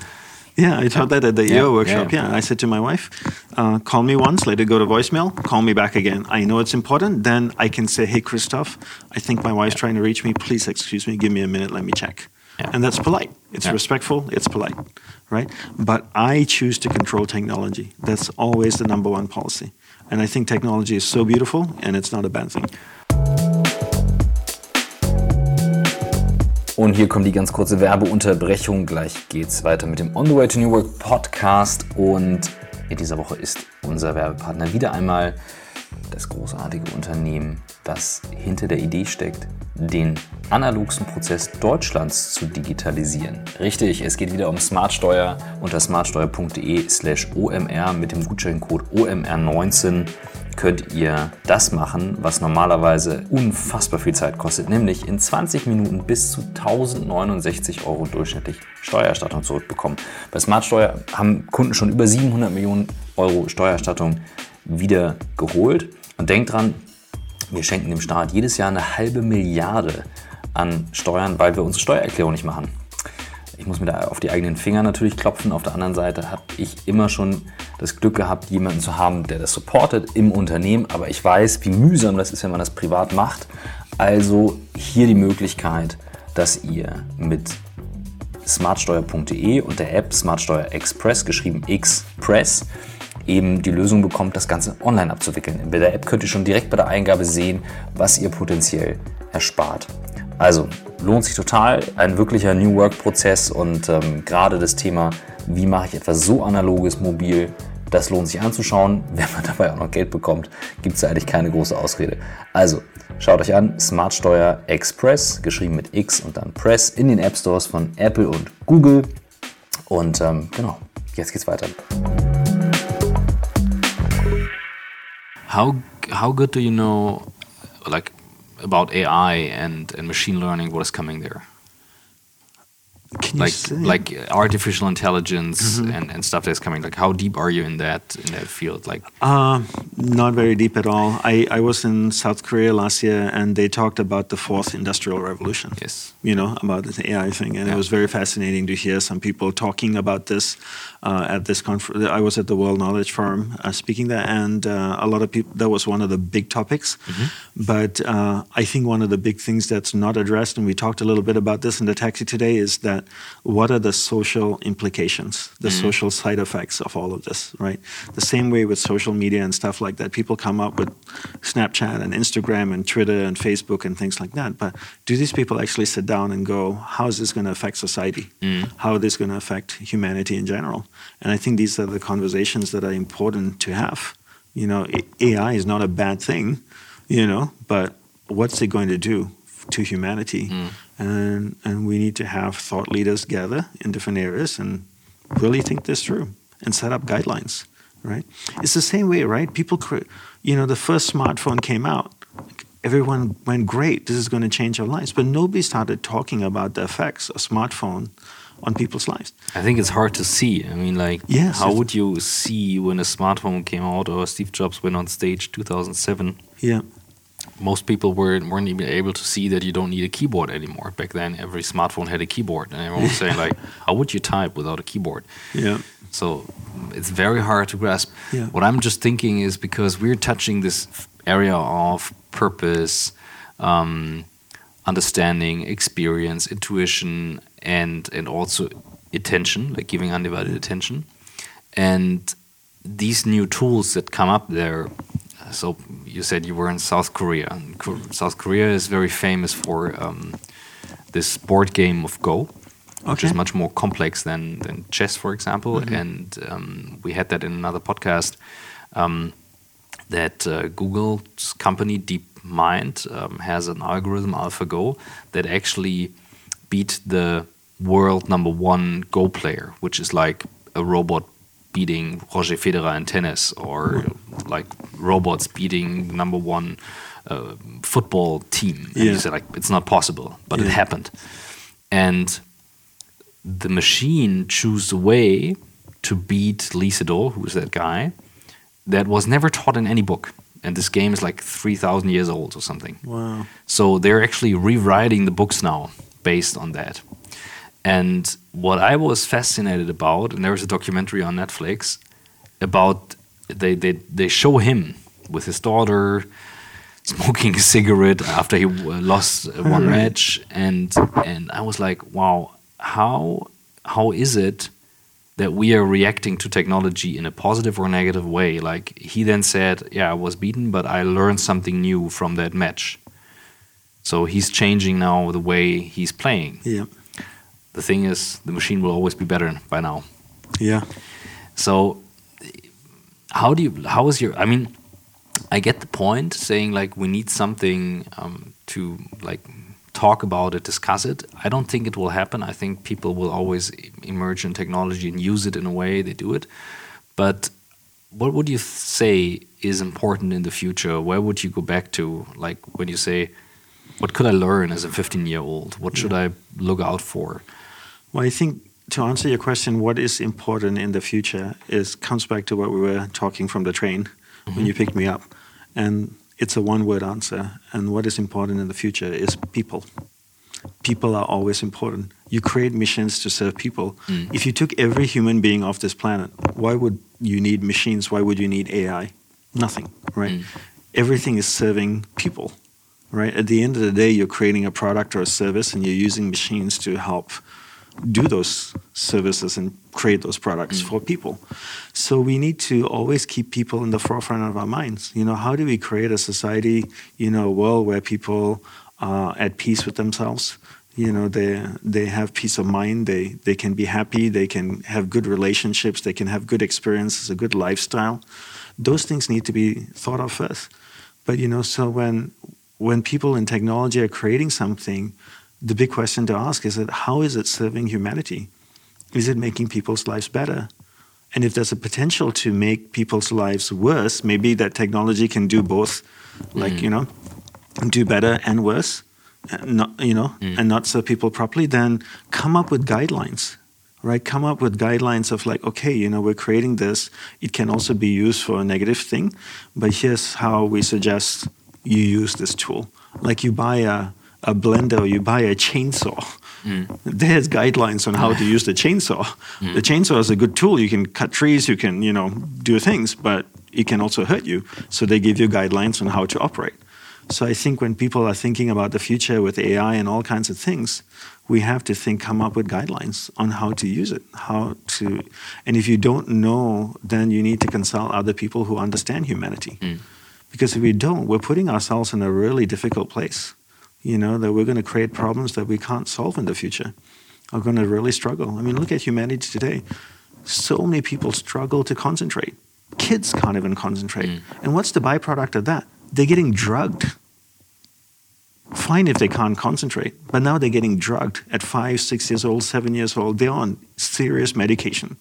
Yeah, I taught that at the yeah, EO workshop. Yeah. yeah. I said to my wife, uh, call me once, let it go to voicemail, call me back again. I know it's important. Then I can say, hey, Christoph, I think my wife's trying to reach me. Please excuse me, give me a minute, let me check. Yeah. And that's polite. It's yeah. respectful, it's polite, right? But I choose to control technology. That's always the number one policy. And I think technology is so beautiful and it's not a bad thing. Und hier kommt die ganz kurze Werbeunterbrechung. Gleich geht's weiter mit dem On the Way to New Work Podcast. Und in dieser Woche ist unser Werbepartner wieder einmal das großartige Unternehmen, das hinter der Idee steckt, den analogsten Prozess Deutschlands zu digitalisieren. Richtig, es geht wieder um Smartsteuer unter smartsteuer.de slash OMR mit dem Gutscheincode OMR19 könnt ihr das machen, was normalerweise unfassbar viel Zeit kostet, nämlich in 20 Minuten bis zu 1069 Euro durchschnittlich Steuererstattung zurückbekommen. Bei Smartsteuer haben Kunden schon über 700 Millionen Euro Steuererstattung wieder geholt. Und denkt dran, wir schenken dem Staat jedes Jahr eine halbe Milliarde an Steuern, weil wir unsere Steuererklärung nicht machen. Ich muss mir da auf die eigenen Finger natürlich klopfen. Auf der anderen Seite habe ich immer schon das Glück gehabt, jemanden zu haben, der das supportet im Unternehmen. Aber ich weiß, wie mühsam das ist, wenn man das privat macht. Also hier die Möglichkeit, dass ihr mit smartsteuer.de und der App Smartsteuer Express, geschrieben Express, eben die Lösung bekommt, das Ganze online abzuwickeln. In der App könnt ihr schon direkt bei der Eingabe sehen, was ihr potenziell erspart. Also lohnt sich total, ein wirklicher New Work-Prozess und ähm, gerade das Thema, wie mache ich etwas so analoges mobil, das lohnt sich anzuschauen. Wenn man dabei auch noch Geld bekommt, gibt es eigentlich keine große Ausrede. Also schaut euch an, Smartsteuer Express, geschrieben mit X und dann Press, in den App Stores von Apple und Google. Und ähm, genau, jetzt geht's weiter. How how good do you know, like, about AI and and machine learning? What is coming there? Can like like artificial intelligence Mm-hmm. and, and stuff that's coming. Like, how deep are you in that in that field? Like, Uh, not very deep at all. I, I was in South Korea last year, and they talked about the fourth industrial revolution. yes, You know about the AI thing, and Yeah. it was very fascinating to hear some people talking about this uh, at this conference. I was at the World Knowledge Forum uh, speaking there, and uh, a lot of people. That was one of the big topics. But uh, I think one of the big things that's not addressed, and we talked a little bit about this in the taxi today, is that what are the social implications, the mm-hmm. social side effects of all of this, right? The same way with social media and stuff like that. People come up with Snapchat and Instagram and Twitter and Facebook and things like that. But do these people actually sit down and go, how is this going to affect society? Mm-hmm. How is this going to affect humanity in general? And I think these are the conversations that are important to have. You know, AI is not a bad thing, you know, but what's it going to do to humanity? Hmm. And and we need to have thought leaders gather in different areas and really think this through and set up guidelines, right? It's the same way, right? People, cre- you know, the first smartphone came out. Everyone went, great, this is going to change our lives. But nobody started talking about the effects of smartphone on people's lives. I think it's hard to see. I mean, like, Yes, how would you see when a smartphone came out or Steve Jobs went on stage 2007? Yeah. Most people were, weren't even able to see that you don't need a keyboard anymore. Back then, every smartphone had a keyboard, and everyone was saying like, "How would you type without a keyboard?" Yeah. So it's very hard to grasp. Yeah. What I'm just thinking is because we're touching this area of purpose, um, understanding, experience, intuition, and and also attention, like giving undivided attention, and these new tools that come up there. So you said you were in South Korea. South Korea is very famous for um, this board game of Go which is much more complex than, than chess, for example. And um, we had that in another podcast um, that uh, Google's company DeepMind um, has an algorithm, AlphaGo, that actually beat the world number one Go player, which is like a robot beating Roger Federer in tennis, or like robots beating number one uh, football team. And Yeah. you say like it's not possible, but it happened. And the machine chose a way to beat Lee Sedol, who is that guy, that was never taught in any book. And this game is like 3,000 years old or something. Wow. So they're actually rewriting the books now based on that. And what I was fascinated about, and there was a documentary on Netflix about they they, they show him with his daughter smoking a cigarette after he lost one Right. match, and and I was like, wow, how how is it that we are reacting to technology in a positive or negative way? Like he then said, yeah, I was beaten, but I learned something new from that match. So he's changing now the way he's playing. Yeah. The thing is, the machine will always be better by now. Yeah. So, how do you? How is your? I mean, I get the point saying like we need something um, to like talk about it, discuss it. I don't think it will happen. I think people will always emerge in technology and use it in a way they do it. But what would you say is important in the future? Where would you go back to? Like when you say, "What could I learn as a 15-year-old? What should I look out for?" Well, I think to answer your question, what is important in the future is comes back to what we were talking from the train when you mm-hmm. picked me up, and it's a one-word answer. And what is important in the future is people. People are always important. You create missions to serve people. Mm. If you took every human being off this planet, why would you need machines? Why would you need AI? Nothing, right? Mm. Everything is serving people, right? At the end of the day, you're creating a product or a service, and you're using machines to help do those services and create those products mm. for people. So we need to always keep people in the forefront of our minds. You know, how do we create a society, you know, a world where people are at peace with themselves? You know, they they have peace of mind. They they can be happy. They can have good relationships. They can have good experiences, a good lifestyle. Those things need to be thought of first. But you know, so when when people in technology are creating something, the big question to ask is that how is it serving humanity? Is it making people's lives better? And if there's a potential to make people's lives worse, maybe that technology can do both, like, you know, do better and worse. and not you know Mm. and not serve people properly then come up with guidelines right come up with guidelines of like okay you know we're creating this it can also be used for a negative thing but here's how we suggest you use this tool like you buy a, a blender or you buy a chainsaw. Hmm. There's guidelines on how to use the chainsaw. Hmm. The chainsaw is a good tool. You can cut trees you can you know do things but it can also hurt you. So they give you guidelines on how to operate. So I think when people are thinking about the future with AI and all kinds of things, we have to think, come up with guidelines on how to use it, how to, and if you don't know, then you need to consult other people who understand humanity. Hmm. Because if we don't, we're putting ourselves in a really difficult place. You know that we're going to create problems that we can't solve in the future. Are going to really struggle. I mean, look at humanity today. So many people struggle to concentrate. Kids can't even concentrate. Mm. And what's the byproduct of that? They're getting drugged fine if they can't concentrate, but now they're getting drugged at five, six years old, seven years old. They're on serious medication.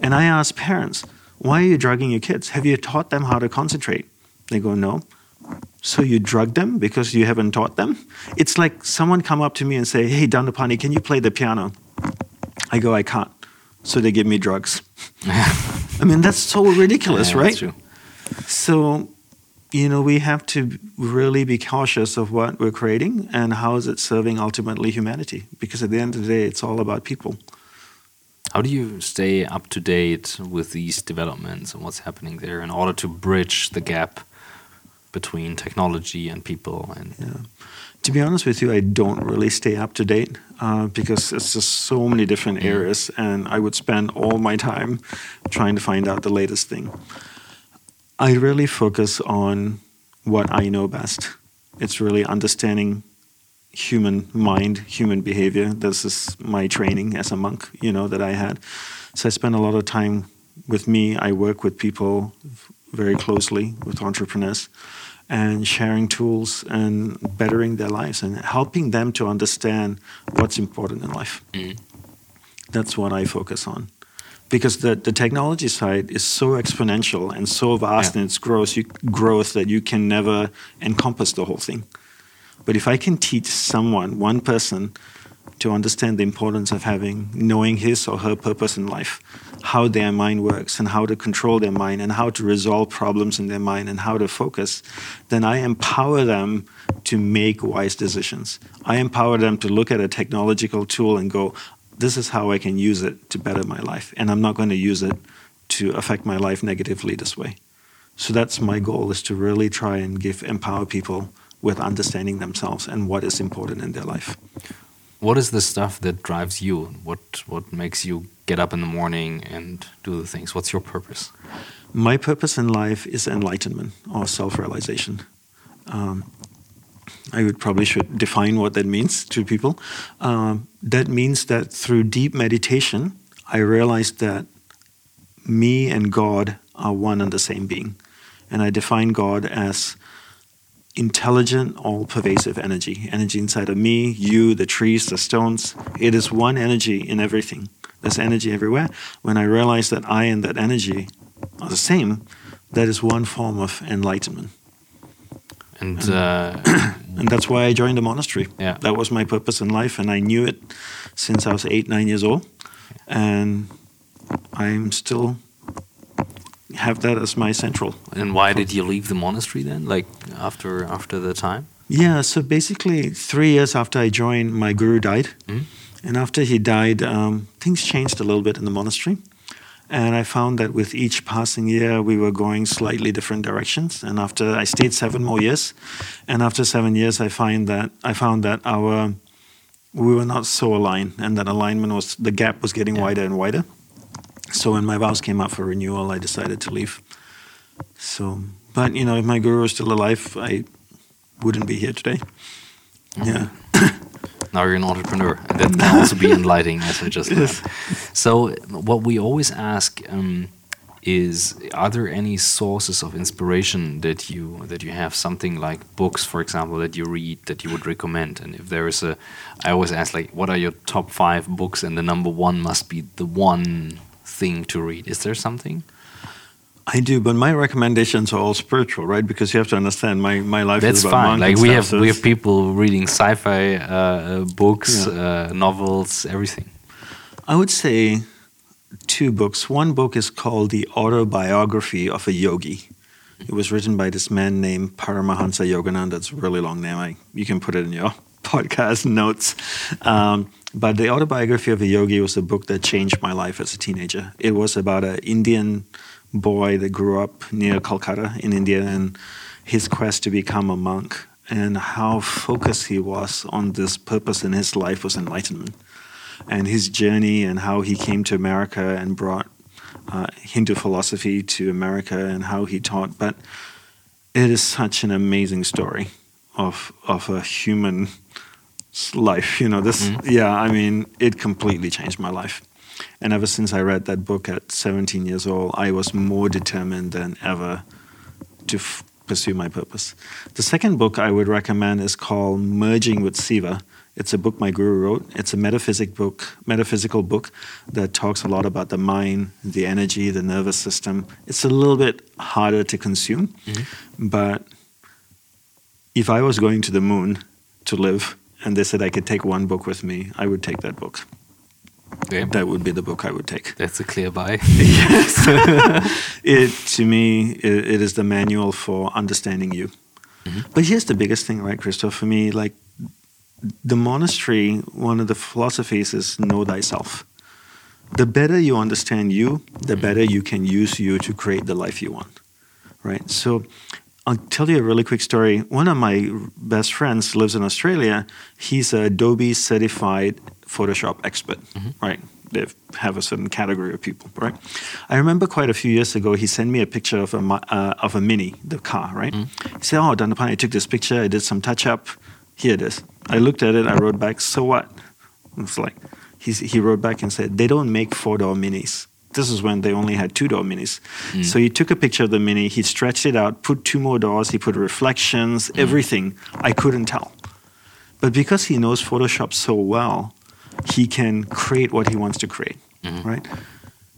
And I ask parents, why are you drugging your kids? Have you taught them how to concentrate? They go, no. So you drug them because you haven't taught them? It's like someone come up to me and say, hey, Dandapani, can you play the piano? I go, I can't. So they give me drugs. I mean, that's so ridiculous, Yeah, right? that's true. So, you know, we have to really be cautious of what we're creating and how is it serving ultimately humanity. Because at the end of the day, it's all about people. How do you stay up to date with these developments and what's happening there in order to bridge the gap between technology and people? And To be honest with you, I don't really stay up to date uh, because it's just so many different areas, and I would spend all my time trying to find out the latest thing. I really focus on what I know best. It's really understanding human mind, human behavior. This is my training as a monk, you know, that I had. So I spend a lot of time with me. I work with people very closely, with entrepreneurs, and sharing tools and bettering their lives and helping them to understand what's important in life. Mm-hmm. That's what I focus on. Because the, the technology side is so exponential and so vast Yeah. in its growth, you, growth that you can never encompass the whole thing. But if I can teach someone, one person, to understand the importance of having, knowing his or her purpose in life, how their mind works, and how to control their mind, and how to resolve problems in their mind, and how to focus, then I empower them to make wise decisions. I empower them to look at a technological tool and go, this is how I can use it to better my life, and I'm not going to use it to affect my life negatively this way. So that's my goal is to really try and give empower people with understanding themselves and what is important in their life. What is the stuff that drives you? What what makes you get up in the morning and do the things? What's your purpose? My purpose in life is enlightenment or self-realization. Um, I would probably should define what that means to people. Um, that means that through deep meditation, I realized that me and God are one and the same being, and I define God as intelligent, all-pervasive energy. Energy inside of me, you, the trees, the stones. It is one energy in everything. There's energy everywhere. When I realize that I and that energy are the same, that is one form of enlightenment. And uh, And that's why I joined the monastery. Yeah. That was my purpose in life, and I knew it since I was eight, nine years old. And I'm still have that as my central. and why did you leave the monastery then? Like after after the time? Yeah, so basically, three years after I joined, my guru died. Mhm. And after he died, um, things changed a little bit in the monastery. And I found that with each passing year, we were going slightly different directions. And after I stayed seven more years, and after seven years, I find that I found that our we were not so aligned, and that alignment was the gap was getting Yeah. wider and wider. So when my vows came up for renewal, I decided to leave. So, but you know, if my guru was still alive, I wouldn't be here today. Yeah. Now you're an entrepreneur, and that can also be enlightening, as I just learned. So, what we always ask um, is: Are there any sources of inspiration that you that you have? Something like books, for example, that you read that you would recommend. And if there is a, I always ask like, what are your top five books? And the number one must be the one thing to read. Is there something? I do, but my recommendations are all spiritual, right? Because you have to understand my, my life That's is about fine. Like we have we have people reading sci-fi uh, uh, books, Yeah. uh, novels, everything. I would say two books. One book is called The Autobiography of a Yogi. It was written by this man named Paramahansa Yogananda. It's a really long name. I, you can put it in your podcast notes. Um, but The Autobiography of a Yogi was a book that changed my life as a teenager. It was about an Indian boy that grew up near Calcutta in India and his quest to become a monk and how focused he was on this purpose in his life was enlightenment and his journey and how he came to America and brought uh, Hindu philosophy to America and how he taught. But it is such an amazing story of of a human life. You know, this. Mm-hmm. Yeah, I mean, it completely changed my life. And ever since I read that book at 17 years old, I was more determined than ever to f- pursue my purpose. The second book I would recommend is called Merging with Siva. It's a book my guru wrote. It's a metaphysic book, metaphysical book that talks a lot about the mind, the energy, the nervous system. It's a little bit harder to consume, mm-hmm. but if I was going to the moon to live and they said I could take one book with me, I would take that book. Okay. That would be the book I would take. That's a clear buy. yes. it to me it, it is the manual for understanding you. Mm-hmm. But here's the biggest thing, right, Christoph? For me, like the monastery, one of the philosophies is know thyself. The better you understand you, the mm-hmm. better you can use you to create the life you want. Right? So I'll tell you a really quick story. One of my best friends lives in Australia. He's a Adobe certified Photoshop expert, right? They have a certain category of people, right? I remember quite a few years ago, he sent me a picture of a uh, of a Mini, the car, right? He said, "Oh, Dandapani, I took this picture. I did some touch up. Here it is." I looked at it. I wrote back, "So what?" It's like he's, he wrote back and said, "They don't make four door Minis." This is when they only had two door Minis. Mm. So he took a picture of the Mini. He stretched it out, put two more doors. He put reflections, mm. everything. I couldn't tell. But because he knows Photoshop so well, he can create what he wants to create, mm-hmm. right?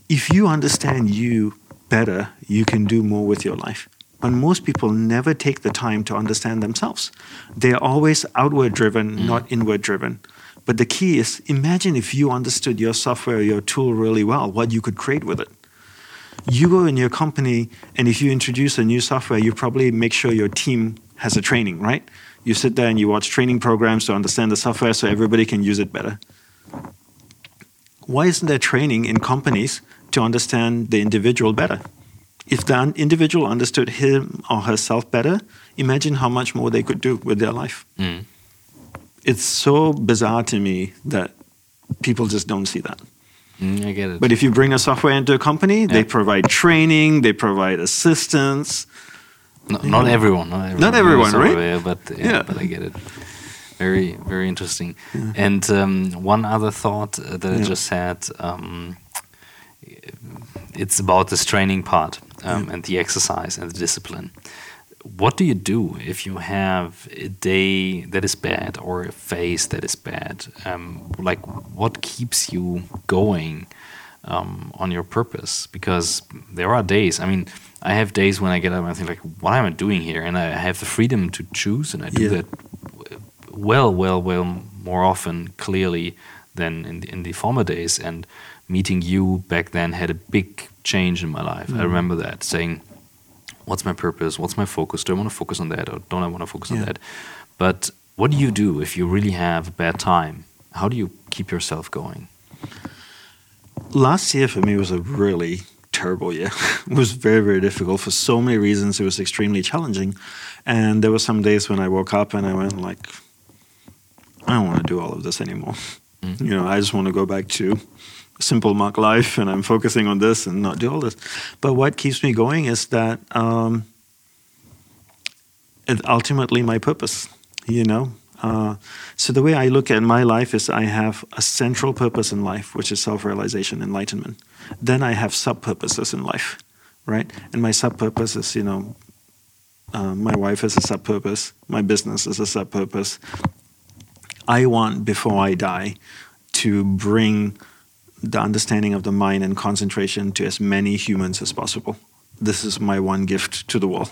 If you understand you better, you can do more with your life. But most people never take the time to understand themselves. They're always outward driven, mm. not inward driven. But the key is imagine if you understood your software, your tool really well, what you could create with it. You go in your company, and if you introduce a new software, you probably make sure your team has a training, right? You sit there and you watch training programs to understand the software so everybody can use it better. Why isn't there training in companies to understand the individual better? If the individual understood him or herself better, imagine how much more they could do with their life. Mm. It's so bizarre to me that people just don't see that. Mm, I get it. But if you bring a software into a company, they provide training, they provide assistance. No, not everyone. Not everyone, Not everyone, right? yeah, but yeah, Yeah. but I get it. Very, very interesting. And um, one other thought uh, that I just had. Um, it's about this training part um, and the exercise and the discipline. What do you do if you have a day that is bad or a phase that is bad? Um, like, what keeps you going um, on your purpose? Because there are days. I mean, I have days when I get up and I think like, what am I doing here? And I have the freedom to choose, and I do Yeah. that well, well, well more often clearly than in the, in the former days. And meeting you back then had a big change in my life. I remember that saying, "What's my purpose? What's my focus? Do I want to focus on that, or don't I want to focus on that?" But what do you do if you really have a bad time? How do you keep yourself going? Last year for me was a really terrible year. it was very, very difficult for so many reasons. It was extremely challenging. And there were some days when I woke up and I went like, I don't want to do all of this anymore. Mm. You know, I just want to go back to simple monk life and I'm focusing on this and not do all this. But what keeps me going is that um, ultimately my purpose, you know. Uh, so the way I look at my life is I have a central purpose in life, which is self-realization, enlightenment. Then I have sub-purposes in life, right? And my sub-purpose is, you know, uh, my wife is a sub-purpose, my business is a sub-purpose. I want before I die to bring the understanding of the mind and concentration to as many humans as possible. this is my one gift to the world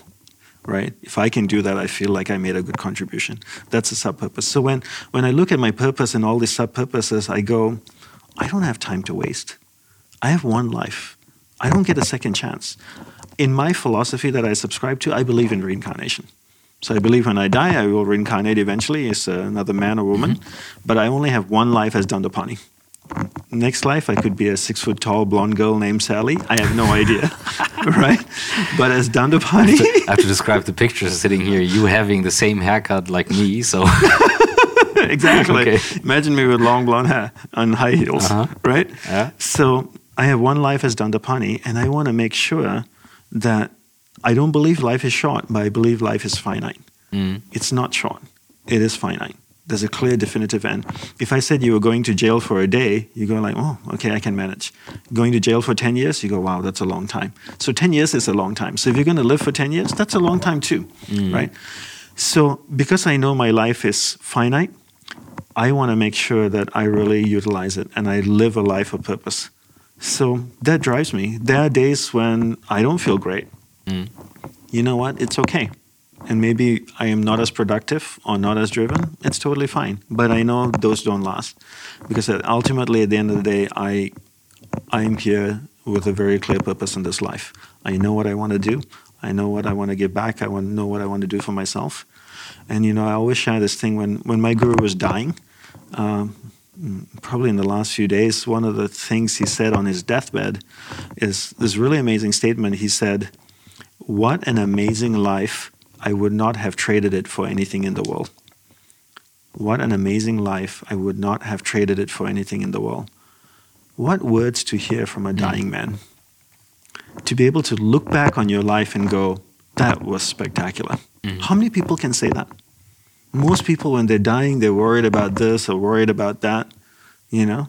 right if i can do that i feel like i made a good contribution that's a sub purpose so when when i look at my purpose and all these sub purposes i go i don't have time to waste i have one life i don't get a second chance in my philosophy that i subscribe to i believe in reincarnation so I believe when I die, I will reincarnate eventually as another man or woman. Mm-hmm. But I only have one life as Dandapani. Next life, I could be a six foot tall blonde girl named Sally. I have no idea, right? But as Dandapani, I, I have to describe the picture sitting here. You having the same haircut like me, so exactly. Okay. Imagine me with long blonde hair and high heels, uh-huh. right? Yeah. So I have one life as Dandapani, and I want to make sure that I don't believe life is short, but I believe life is finite. Mm. It's not short, it is finite. There's a clear, definitive end. If I said you were going to jail for a day, you go like, oh, okay, I can manage. Going to jail for 10 years, you go, wow, that's a long time. So 10 years is a long time. So if you're going to live for 10 years, that's a long time too, mm. right? So because I know my life is finite, I want to make sure that I really utilize it and I live a life of purpose. So that drives me. There are days when I don't feel great. Mm. You know what? It's okay. And maybe I am not as productive or not as driven. It's totally fine. But I know those don't last because ultimately, at the end of the day, I I am here with a very clear purpose in this life. I know what I want to do. I know what I want to give back. I want to know what I want to do for myself. And you know, I always share this thing when when my guru was dying. Um, probably in the last few days, one of the things he said on his deathbed is this really amazing statement. He said, what an amazing life. I would not have traded it for anything in the world. What an amazing life. I would not have traded it for anything in the world. What words to hear from a hmm. dying man. To be able to look back on your life and go, that was spectacular. Mm. How many people can say that? Most people, when they're dying, they're worried about this or worried about that, you know?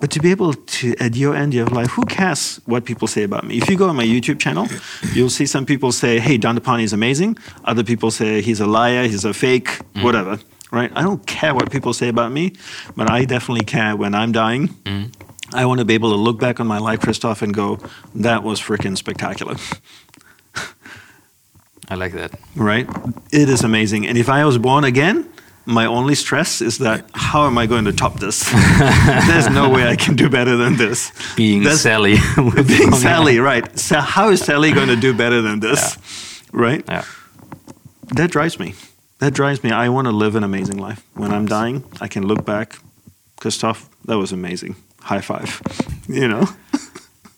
But to be able to, at your end of life, who cares what people say about me? If you go on my YouTube channel, you'll see some people say, hey, don Dandapani is amazing. Other people say he's a liar, he's a fake, mm. whatever, right? I don't care what people say about me, but I definitely care when I'm dying. Mm. I want to be able to look back on my life, Christoph, and go, that was freaking spectacular. I like that. Right? It is amazing. And if I was born again, my only stress is that how am I going to top this? There's no way I can do better than this. Being That's, Sally. being Sally, right. So how is Sally going to do better than this? Yeah. Right? Yeah. That drives me. That drives me. I want to live an amazing life. When I'm dying, I can look back. Christoph, that was amazing. High five. You know?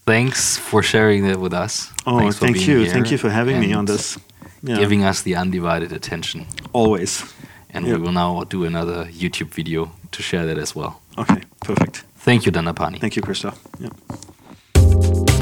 Thanks for sharing that with us. Oh, thank you. Thank you for having me on this. Yeah. Giving us the undivided attention. Always and we will now do another YouTube video to share that as well. Okay, perfect. Thank you, Dandapani. Thank you, Christoph. Yeah.